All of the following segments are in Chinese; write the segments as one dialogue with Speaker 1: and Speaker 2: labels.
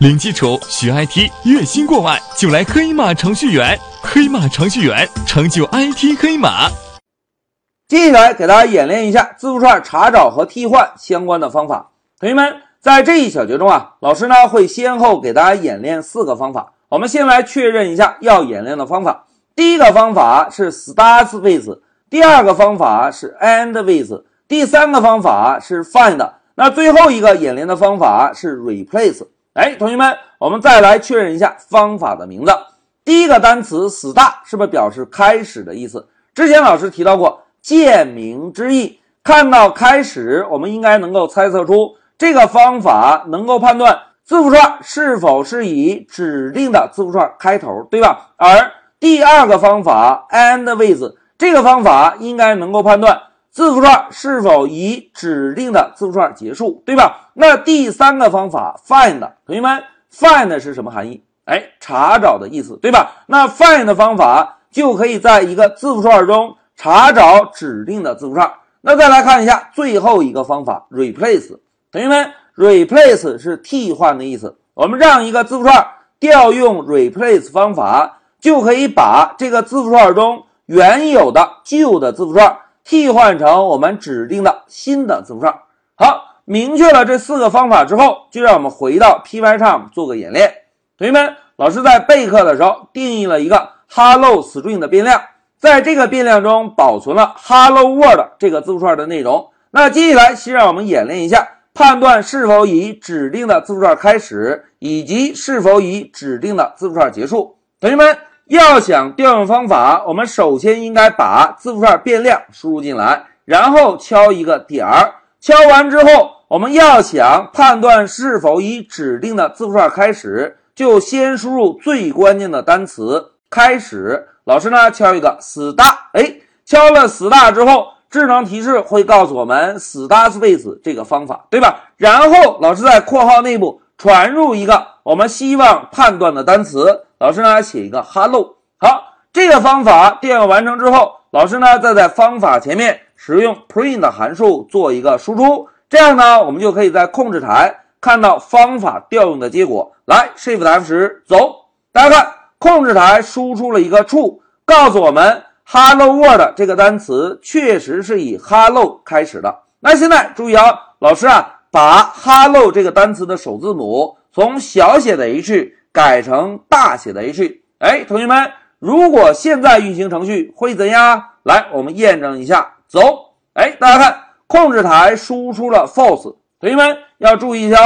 Speaker 1: 零基础学 IT，月薪过万就来黑马程序员。黑马程序员，成就 IT 黑马。
Speaker 2: 接下来给大家演练一下字符串查找和替换相关的方法。同学们，在这一小节中啊，老师呢会先后给大家演练四个方法。我们先来确认一下要演练的方法。第一个方法是 starts with，第二个方法是 end with，第三个方法是 find。那最后一个演练的方法是 replace。哎，同学们，我们再来确认一下方法的名字。第一个单词 start 是不是表示开始的意思？之前老师提到过见名之意，看到开始，我们应该能够猜测出这个方法能够判断字符串是否是以指定的字符串开头，对吧？而第二个方法 end with 这个方法应该能够判断。字符串是否以指定的字符串结束，对吧？那第三个方法 find，同学们，find 是什么含义？哎，查找的意思，对吧？那 find 的方法就可以在一个字符串中查找指定的字符串。那再来看一下最后一个方法 replace，同学们，replace 是替换的意思。我们让一个字符串调用 replace 方法，就可以把这个字符串中原有的旧的字符串。替换成我们指定的新的字符串。好，明确了这四个方法之后，就让我们回到 Pycharm 做个演练。同学们，老师在备课的时候定义了一个 Hello String 的变量，在这个变量中保存了 Hello World 这个字符串的内容。那接下来，先让我们演练一下判断是否以指定的字符串开始，以及是否以指定的字符串结束。同学们。要想调用方法，我们首先应该把字符串变量输入进来，然后敲一个点儿。敲完之后，我们要想判断是否以指定的字符串开始，就先输入最关键的单词“开始”。老师呢，敲一个 star。哎，敲了 star 之后，智能提示会告诉我们 start with 这个方法，对吧？然后老师在括号内部传入一个我们希望判断的单词。老师呢写一个 hello，好，这个方法调用完成之后，老师呢再在方法前面使用 print 函数做一个输出，这样呢我们就可以在控制台看到方法调用的结果。来，Shift F10，走，大家看，控制台输出了一个 true，告诉我们 hello world 这个单词确实是以 hello 开始的。那现在注意啊，老师啊把 hello 这个单词的首字母从小写的 h。改成大写的 H，哎，同学们，如果现在运行程序会怎样？来，我们验证一下，走，哎，大家看，控制台输出了 false。同学们要注意一下，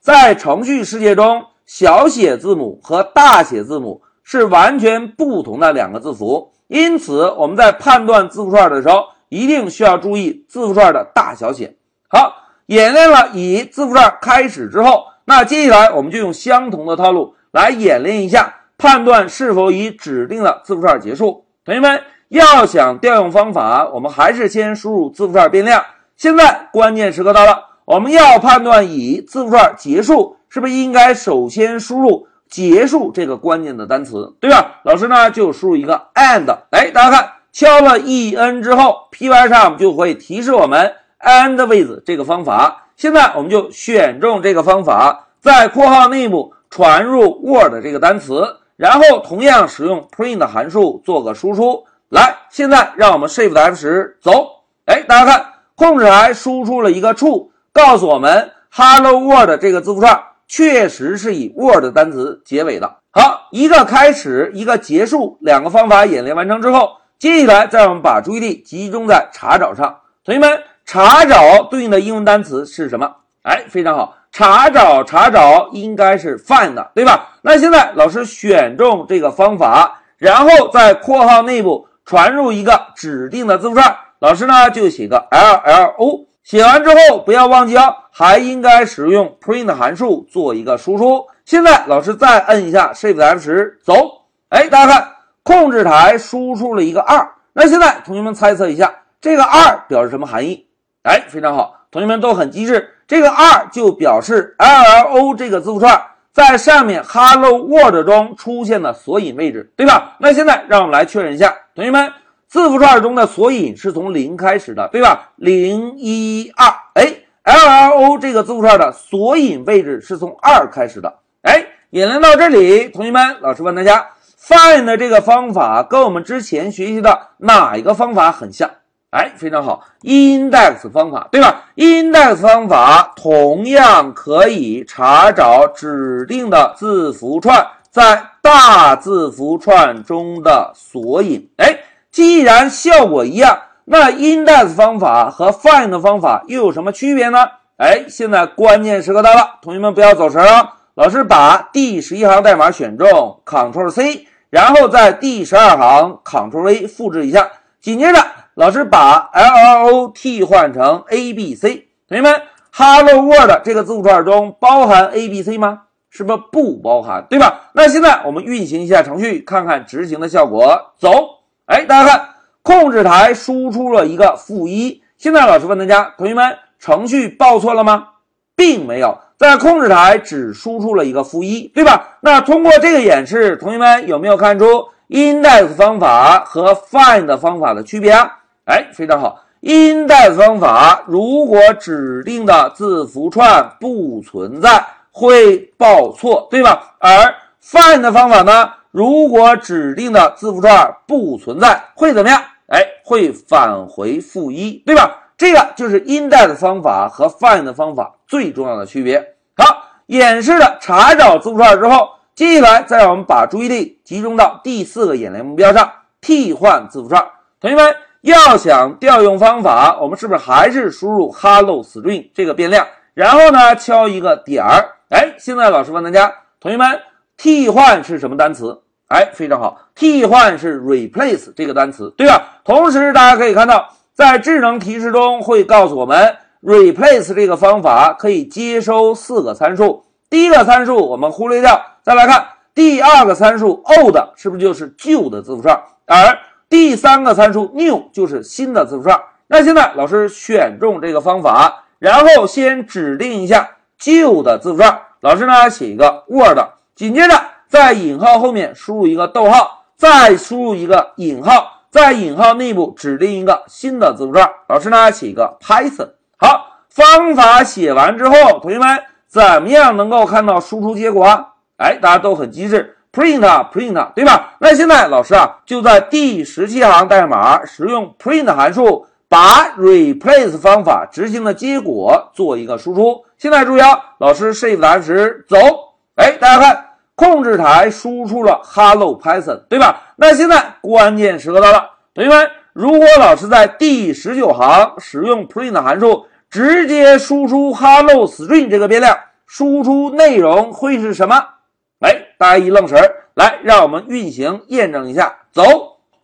Speaker 2: 在程序世界中，小写字母和大写字母是完全不同的两个字符，因此我们在判断字符串的时候，一定需要注意字符串的大小写。好，演练了以字符串开始之后，那接下来我们就用相同的套路。来演练一下，判断是否以指定的字符串结束。同学们要想调用方法，我们还是先输入字符串变量。现在关键时刻到了，我们要判断以字符串结束，是不是应该首先输入结束这个关键的单词，对吧？老师呢就输入一个 and，哎，大家看，敲了 e n 之后，PY 上就会提示我们 and with 这个方法。现在我们就选中这个方法，在括号内部。传入 Word 这个单词，然后同样使用 print 函数做个输出。来，现在让我们 Shift F10 走。哎，大家看，控制台输出了一个 True，告诉我们 Hello World 这个字符串确实是以 Word 单词结尾的。好，一个开始，一个结束，两个方法演练完成之后，接下来再让我们把注意力集中在查找上。同学们，查找对应的英文单词是什么？哎，非常好。查找查找应该是 find 对吧？那现在老师选中这个方法，然后在括号内部传入一个指定的字符串，老师呢就写个 l l o。写完之后不要忘记哦，还应该使用 print 函数做一个输出。现在老师再摁一下 Shift F10，走。哎，大家看，控制台输出了一个二。那现在同学们猜测一下，这个二表示什么含义？哎，非常好，同学们都很机智。这个二就表示 L L O 这个字符串在上面 Hello World 中出现的索引位置，对吧？那现在让我们来确认一下，同学们，字符串中的索引是从零开始的，对吧？零一二，哎，L L O 这个字符串的索引位置是从二开始的，哎，演练到这里，同学们，老师问大家，find 的这个方法跟我们之前学习的哪一个方法很像？哎，非常好，index 方法，对吧？index 方法同样可以查找指定的字符串在大字符串中的索引。哎，既然效果一样，那 index 方法和 find 方法又有什么区别呢？哎，现在关键时刻到了，同学们不要走神啊！老师把第十一行代码选中，Ctrl C，然后在第十二行 Ctrl V 复制一下，紧接着。老师把 L R O 替换成 A B C，同学们，Hello World 这个字符串中包含 A B C 吗？是不是不包含，对吧？那现在我们运行一下程序，看看执行的效果。走，哎，大家看，控制台输出了一个负一。现在老师问大家，同学们，程序报错了吗？并没有，在控制台只输出了一个负一，对吧？那通过这个演示，同学们有没有看出 index 方法和 find 方法的区别啊？哎，非常好。index 方法如果指定的字符串不存在，会报错，对吧？而 find 方法呢，如果指定的字符串不存在，会怎么样？哎，会返回负一，对吧？这个就是 index 方法和 find 的方法最重要的区别。好，演示了查找字符串之后，接下来再让我们把注意力集中到第四个演练目标上：替换字符串。同学们。要想调用方法，我们是不是还是输入 hello string 这个变量，然后呢敲一个点儿？哎，现在老师问大家，同学们，替换是什么单词？哎，非常好，替换是 replace 这个单词，对吧？同时大家可以看到，在智能提示中会告诉我们，replace 这个方法可以接收四个参数。第一个参数我们忽略掉，再来看第二个参数 old 是不是就是旧的字符串？而第三个参数 new 就是新的字符串。那现在老师选中这个方法，然后先指定一下旧的字符串。老师呢写一个 word，紧接着在引号后面输入一个逗号，再输入一个引号，在引号内部指定一个新的字符串。老师呢写一个 Python。好，方法写完之后，同学们怎么样能够看到输出结果啊？哎，大家都很机智。print print 对吧？那现在老师啊就在第十七行代码使用 print 函数，把 replace 方法执行的结果做一个输出。现在注意啊，老师 shift 时走，哎，大家看，控制台输出了 hello Python，对吧？那现在关键时刻到了，同学们，如果老师在第十九行使用 print 函数，直接输出 hello string 这个变量，输出内容会是什么？哎，大家一愣神儿，来，让我们运行验证一下。走，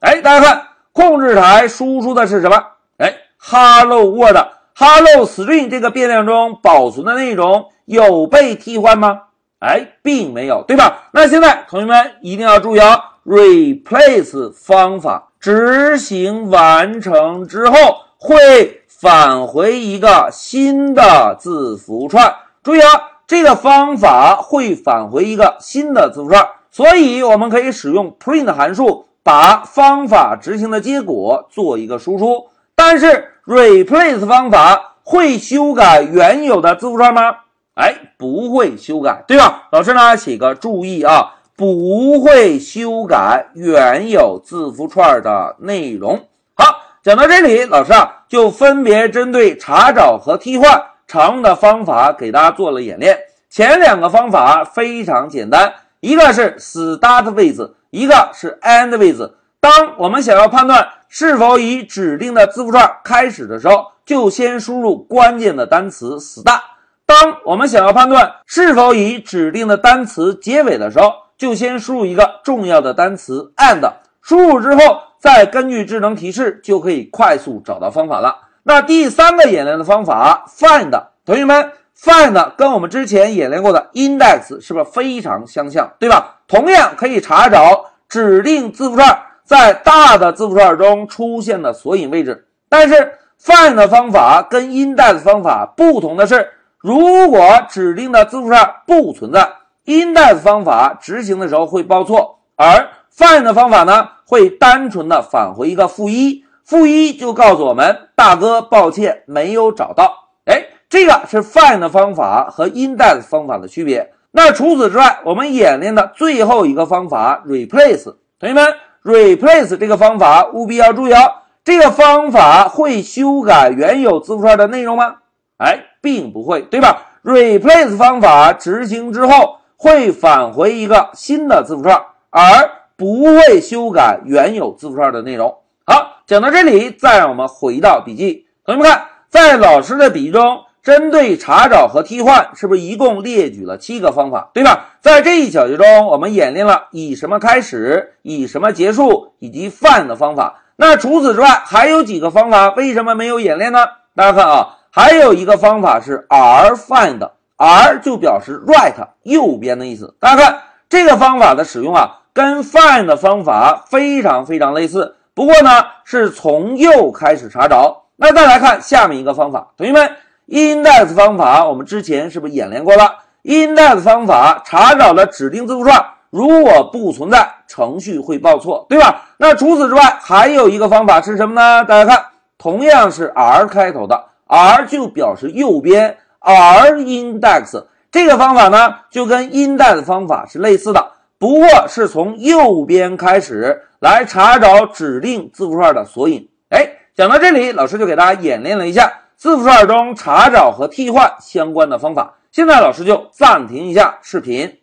Speaker 2: 哎，大家看，控制台输出的是什么？哎，Hello Word，Hello String 这个变量中保存的内容有被替换吗？哎，并没有，对吧？那现在同学们一定要注意啊，Replace 方法执行完成之后会返回一个新的字符串，注意啊。这个方法会返回一个新的字符串，所以我们可以使用 print 函数把方法执行的结果做一个输出。但是 replace 方法会修改原有的字符串吗？哎，不会修改，对吧？老师呢写个注意啊，不会修改原有字符串的内容。好，讲到这里，老师啊就分别针对查找和替换。常用的方法给大家做了演练。前两个方法非常简单，一个是 start with，一个是 end with。当我们想要判断是否以指定的字符串开始的时候，就先输入关键的单词 start；当我们想要判断是否以指定的单词结尾的时候，就先输入一个重要的单词 and，。输入之后，再根据智能提示，就可以快速找到方法了。那第三个演练的方法，find，同学们，find 跟我们之前演练过的 index 是不是非常相像，对吧？同样可以查找指定字符串在大的字符串中出现的索引位置。但是 find 方法跟 index 方法不同的是，如果指定的字符串不存在，index 方法执行的时候会报错，而 find 的方法呢，会单纯的返回一个负一。负一就告诉我们，大哥，抱歉，没有找到。哎，这个是 find 的方法和 index 方法的区别。那除此之外，我们演练的最后一个方法 replace，同学们，replace 这个方法务必要注意哦。这个方法会修改原有字符串的内容吗？哎，并不会，对吧？replace 方法执行之后会返回一个新的字符串，而不会修改原有字符串的内容。好，讲到这里，再让我们回到笔记。同学们看，在老师的笔记中，针对查找和替换，是不是一共列举了七个方法，对吧？在这一小节中，我们演练了以什么开始，以什么结束，以及 find 的方法。那除此之外，还有几个方法，为什么没有演练呢？大家看啊。还有一个方法是 r find，r 就表示 right 右边的意思。大家看这个方法的使用啊，跟 find 的方法非常非常类似。不过呢，是从右开始查找。那再来看下面一个方法，同学们，index 方法我们之前是不是演练过了？index 方法查找的指定字符串，如果不存在，程序会报错，对吧？那除此之外，还有一个方法是什么呢？大家看，同样是 r 开头的。R 就表示右边，r index 这个方法呢，就跟 index 方法是类似的，不过是从右边开始来查找指定字符串的索引。哎，讲到这里，老师就给大家演练了一下字符串中查找和替换相关的方法。现在老师就暂停一下视频。